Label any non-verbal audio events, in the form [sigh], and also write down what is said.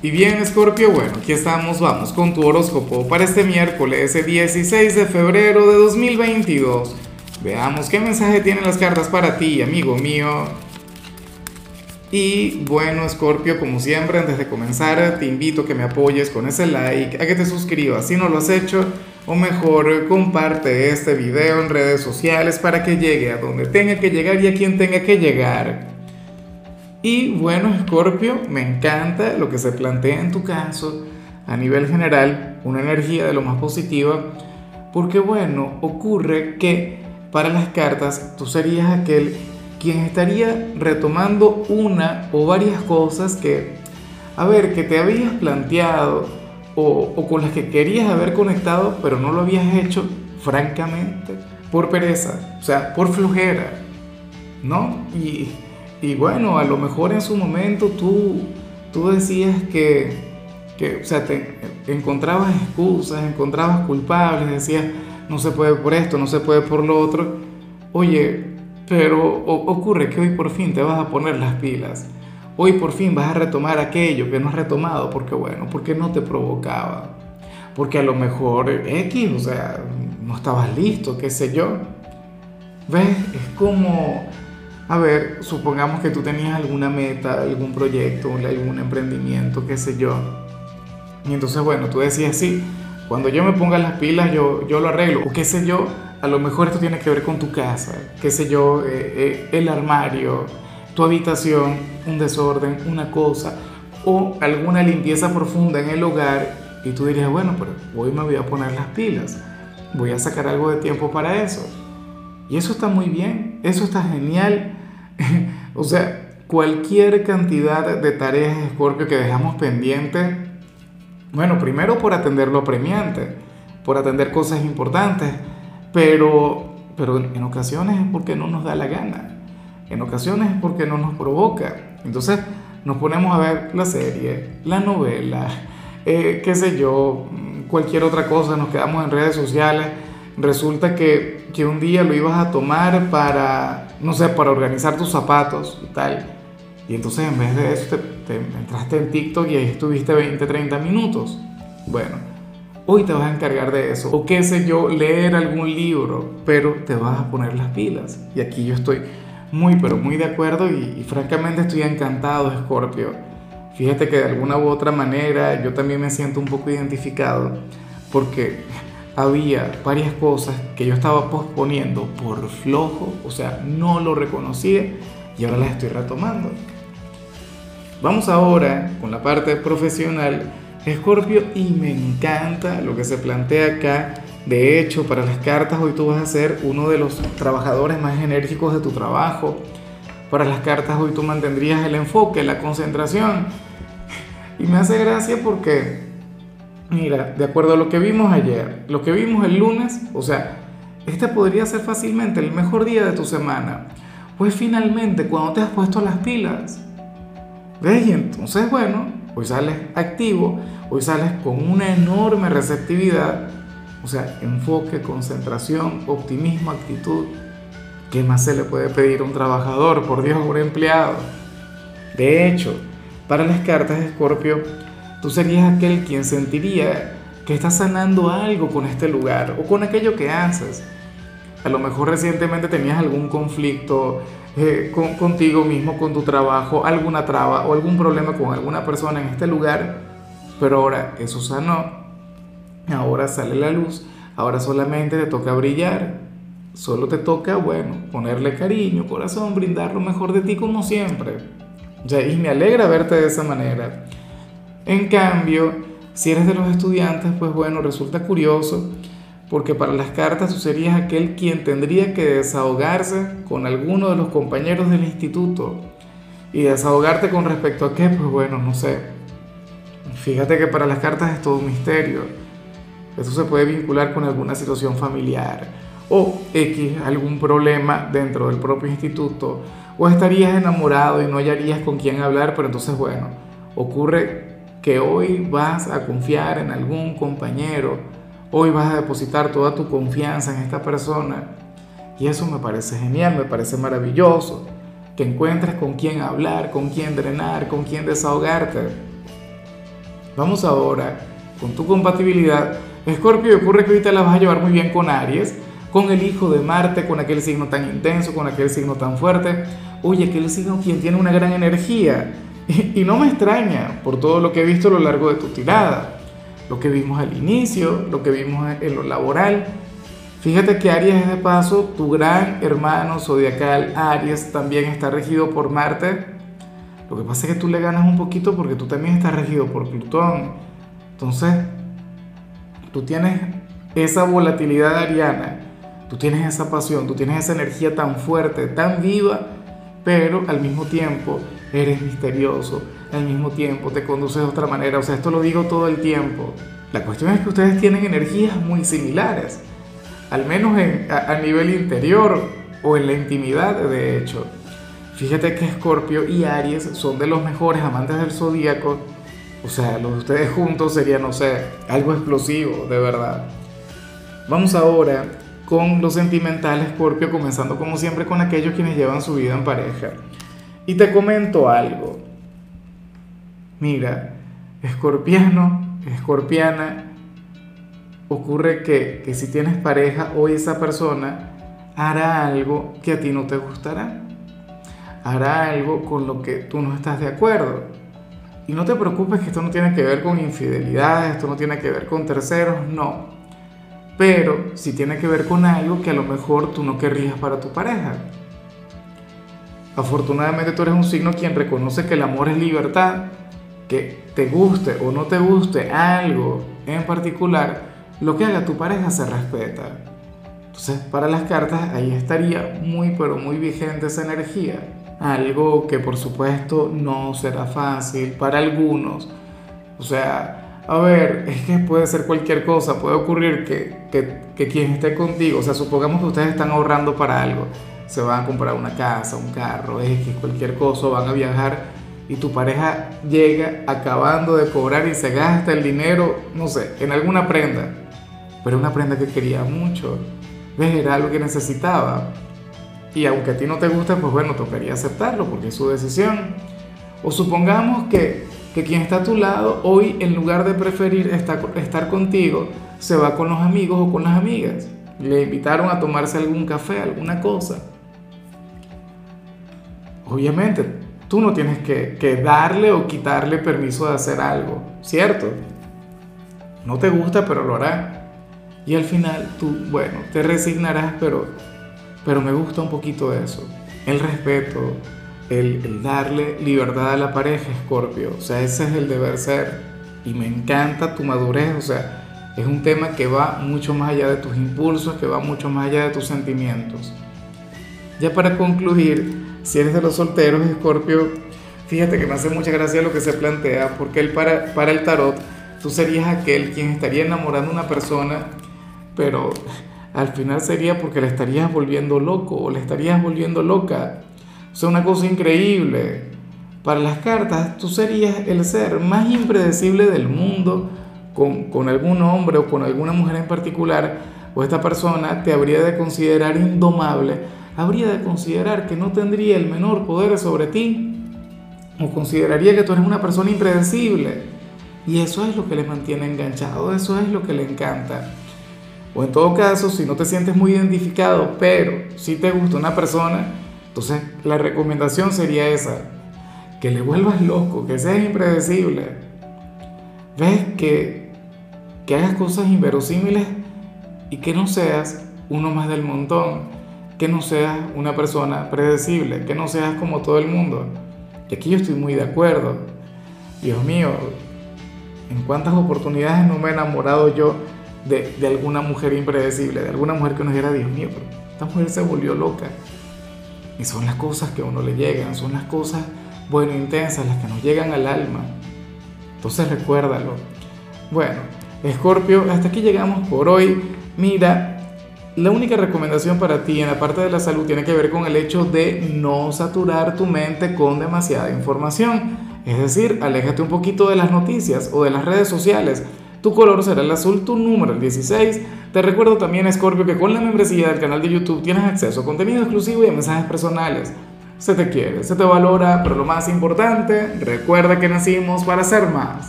Y bien, Scorpio, bueno, aquí estamos, vamos con tu horóscopo para este miércoles, el 16 de febrero de 2022. Veamos qué mensaje tienen las cartas para ti, amigo mío. Y bueno, Scorpio, como siempre, antes de comenzar, te invito a que me apoyes con ese like, a que te suscribas si no lo has hecho, o mejor, comparte este video en redes sociales para que llegue a donde tenga que llegar y a quien tenga que llegar. Y bueno, Scorpio, me encanta lo que se plantea en tu caso, a nivel general, una energía de lo más positiva, porque bueno, ocurre que para las cartas tú serías aquel quien estaría retomando una o varias cosas que, a ver, que te habías planteado o, con las que querías haber conectado, pero no lo habías hecho, francamente, por pereza, o sea, por flojera, ¿no? Y y bueno, a lo mejor en su momento tú, tú decías que, que, o sea, te encontrabas excusas, encontrabas culpables, decías, no se puede por esto, no se puede por lo otro. Oye, pero ocurre que hoy por fin te vas a poner las pilas. Hoy por fin vas a retomar aquello que no has retomado porque, bueno, porque no te provocaba. Porque a lo mejor X, o sea, no estabas listo, qué sé yo. ¿Ves? Es como a ver, supongamos que tú tenías alguna meta, algún proyecto, algún emprendimiento, qué sé yo. Y entonces, bueno, tú decías, sí, cuando yo me ponga las pilas, yo, yo lo arreglo. O qué sé yo, a lo mejor esto tiene que ver con tu casa, qué sé yo, eh, eh, el armario, tu habitación, un desorden, una cosa, o alguna limpieza profunda en el hogar. Y tú dirías, bueno, pero hoy me voy a poner las pilas, voy a sacar algo de tiempo para eso. Y eso está muy bien, eso está genial [laughs] o sea, cualquier cantidad de tareas de Escorpio que dejamos pendiente, bueno, primero por atender lo premiante, por atender cosas importantes, pero, pero en ocasiones es porque no nos da la gana, en ocasiones es porque no nos provoca. Entonces nos ponemos a ver la serie, la novela, eh, qué sé yo, cualquier otra cosa, nos quedamos en redes sociales resulta que, que, un día lo ibas a tomar para, no sé, para organizar tus zapatos y tal. Y entonces en vez de eso te, entraste en TikTok y ahí estuviste 20, 30 minutos. Bueno, hoy te vas a encargar de eso. O qué sé yo, leer algún libro, pero te vas a poner las pilas. Y aquí yo estoy muy, pero muy de acuerdo y, y francamente estoy encantado, Scorpio. Fíjate que de alguna u otra manera yo también me siento un poco identificado porque había varias cosas que yo estaba posponiendo por flojo, o sea, no lo reconocía y ahora las estoy retomando. Vamos ahora con la parte profesional, Escorpio, y me encanta lo que se plantea acá. De hecho, para las cartas hoy tú vas a ser uno de los trabajadores más enérgicos de tu trabajo. Para las cartas hoy tú mantendrías el enfoque, la concentración. Y me hace gracia porque Mira, de acuerdo a lo que vimos ayer, lo que vimos el lunes, o sea, este podría ser fácilmente el mejor día de tu semana. Pues finalmente, cuando te has puesto las pilas, ¿ves? Y entonces, bueno, hoy sales activo, hoy sales con una enorme receptividad, o sea, enfoque, concentración, optimismo, actitud. ¿Qué más se le puede pedir a un trabajador, por Dios, a un empleado? De hecho, para las cartas de Escorpio, Tú serías aquel quien sentiría que estás sanando algo con este lugar o con aquello que haces. A lo mejor recientemente tenías algún conflicto eh, con, contigo mismo, con tu trabajo, alguna traba o algún problema con alguna persona en este lugar, pero ahora eso sanó, ahora sale la luz, ahora solamente te toca brillar, solo te toca, bueno, ponerle cariño, corazón, brindar lo mejor de ti como siempre. y me alegra verte de esa manera. En cambio, si eres de los estudiantes, pues bueno, resulta curioso porque para las cartas tú serías aquel quien tendría que desahogarse con alguno de los compañeros del instituto. Y desahogarte con respecto a qué, pues bueno, no sé. Fíjate que para las cartas es todo un misterio. Esto se puede vincular con alguna situación familiar o X, algún problema dentro del propio instituto. O estarías enamorado y no hallarías con quién hablar, pero entonces bueno, ocurre hoy vas a confiar en algún compañero, hoy vas a depositar toda tu confianza en esta persona. Y eso me parece genial, me parece maravilloso, que encuentres con quién hablar, con quién drenar, con quién desahogarte. Vamos ahora con tu compatibilidad. Escorpio, ocurre que ahorita la vas a llevar muy bien con Aries, con el hijo de Marte, con aquel signo tan intenso, con aquel signo tan fuerte. Oye, aquel signo quien tiene una gran energía. Y, no me extraña por todo lo que he visto a lo largo de tu tirada. Lo que vimos al inicio, lo que vimos en lo laboral. Fíjate que Aries es de paso, tu gran hermano zodiacal Aries también está regido por Marte. Lo que pasa es que tú le ganas un poquito porque tú también estás regido por Plutón. Entonces, tú tienes esa volatilidad ariana, tú tienes esa pasión, tú tienes esa energía tan fuerte, tan viva, pero al mismo tiempo eres misterioso, al mismo tiempo te conduces de otra manera. O sea, esto lo digo todo el tiempo. La cuestión es que ustedes tienen energías muy similares, al menos a, a nivel interior o en la intimidad, de hecho. Fíjate que Escorpio y Aries son de los mejores amantes del zodíaco o sea, los de ustedes juntos sería, no sé, algo explosivo, de verdad. Vamos ahora con los sentimentales, Scorpio, comenzando como siempre con aquellos quienes llevan su vida en pareja. Y te comento algo. Mira, escorpiano, escorpiana, ocurre que, que si tienes pareja, hoy esa persona hará algo que a ti no te gustará. Hará algo con lo que tú no estás de acuerdo y no te preocupes que esto no tiene que ver con infidelidad, esto no tiene que ver con terceros, no. Pero sí tiene que ver con algo que a lo mejor tú no querrías para tu pareja. Afortunadamente tú eres un signo quien reconoce que el amor es libertad, que te guste o no te guste algo en particular, lo que haga tu pareja se respeta. Entonces, para las cartas ahí estaría muy pero muy vigente esa energía algo que por supuesto no será fácil para algunos. O sea, a ver, es que puede ser cualquier cosa, puede ocurrir que, que, que, quien esté contigo, o sea, supongamos que ustedes están ahorrando para algo, se van a comprar una casa, un carro, es que cualquier cosa, van a viajar y tu pareja llega acabando de cobrar y se gasta el dinero, no sé, en alguna prenda, pero una prenda que quería mucho, ¿ves? Era algo que necesitaba y aunque a ti no te guste, pues bueno, tocaría aceptarlo porque es su decisión. O supongamos que, que quien está a tu lado hoy, en lugar de preferir estar, contigo, se va con los amigos o con las amigas. Le invitaron a tomarse algún café, alguna cosa. Obviamente, tú no tienes que, que darle o quitarle permiso de hacer algo, ¿cierto? No te gusta, pero lo hará. Y al final tú, bueno, te resignarás, pero pero me gusta un poquito eso. El respeto, el, darle libertad a la pareja, Scorpio. O sea, ese es el deber ser. Y me encanta tu madurez. O sea, es un tema que va mucho más allá de tus impulsos, que va mucho más allá de tus sentimientos. Ya para concluir, si eres de los solteros, Scorpio, fíjate que me hace mucha gracia lo que se plantea, porque él para, para el tarot, tú serías aquel quien estaría enamorando a una persona, pero al final sería porque le estarías volviendo loco o le estarías volviendo loca. Sea, una cosa increíble. Para las cartas, tú serías el ser más impredecible del mundo con, con algún hombre o con alguna mujer en particular, o esta persona te habría de considerar indomable, habría de considerar que no tendría el menor poder sobre ti, o consideraría que tú eres una persona impredecible. Y eso es lo que le mantiene enganchado, eso es lo que le encanta. O en todo caso, si no te sientes muy identificado, pero si te gusta una persona, entonces la recomendación sería esa, que le vuelvas loco, que seas impredecible. Ves que, que hagas cosas inverosímiles y que no seas uno más del montón, que no seas una persona predecible, que no seas como todo el mundo. Y aquí yo estoy muy de acuerdo. Dios mío, ¿en cuántas oportunidades no me he enamorado yo? de, de, alguna mujer impredecible, de alguna mujer que uno dijera, Dios mío, pero esta mujer se volvió loca. Y son las cosas que a uno le llegan, son las cosas, bueno, intensas, las que nos llegan al alma. Entonces recuérdalo. Bueno, Escorpio, hasta aquí llegamos por hoy. Mira, la única recomendación para ti en la parte de la salud tiene que ver con el hecho de no saturar tu mente con demasiada información. Es decir, aléjate un poquito de las noticias o de las redes sociales tu color será el azul, tu número el 16. Te recuerdo también, Scorpio, que con la membresía del canal de YouTube tienes acceso a contenido exclusivo y a mensajes personales. Se te quiere, se te valora, pero lo más importante, recuerda que nacimos para ser más.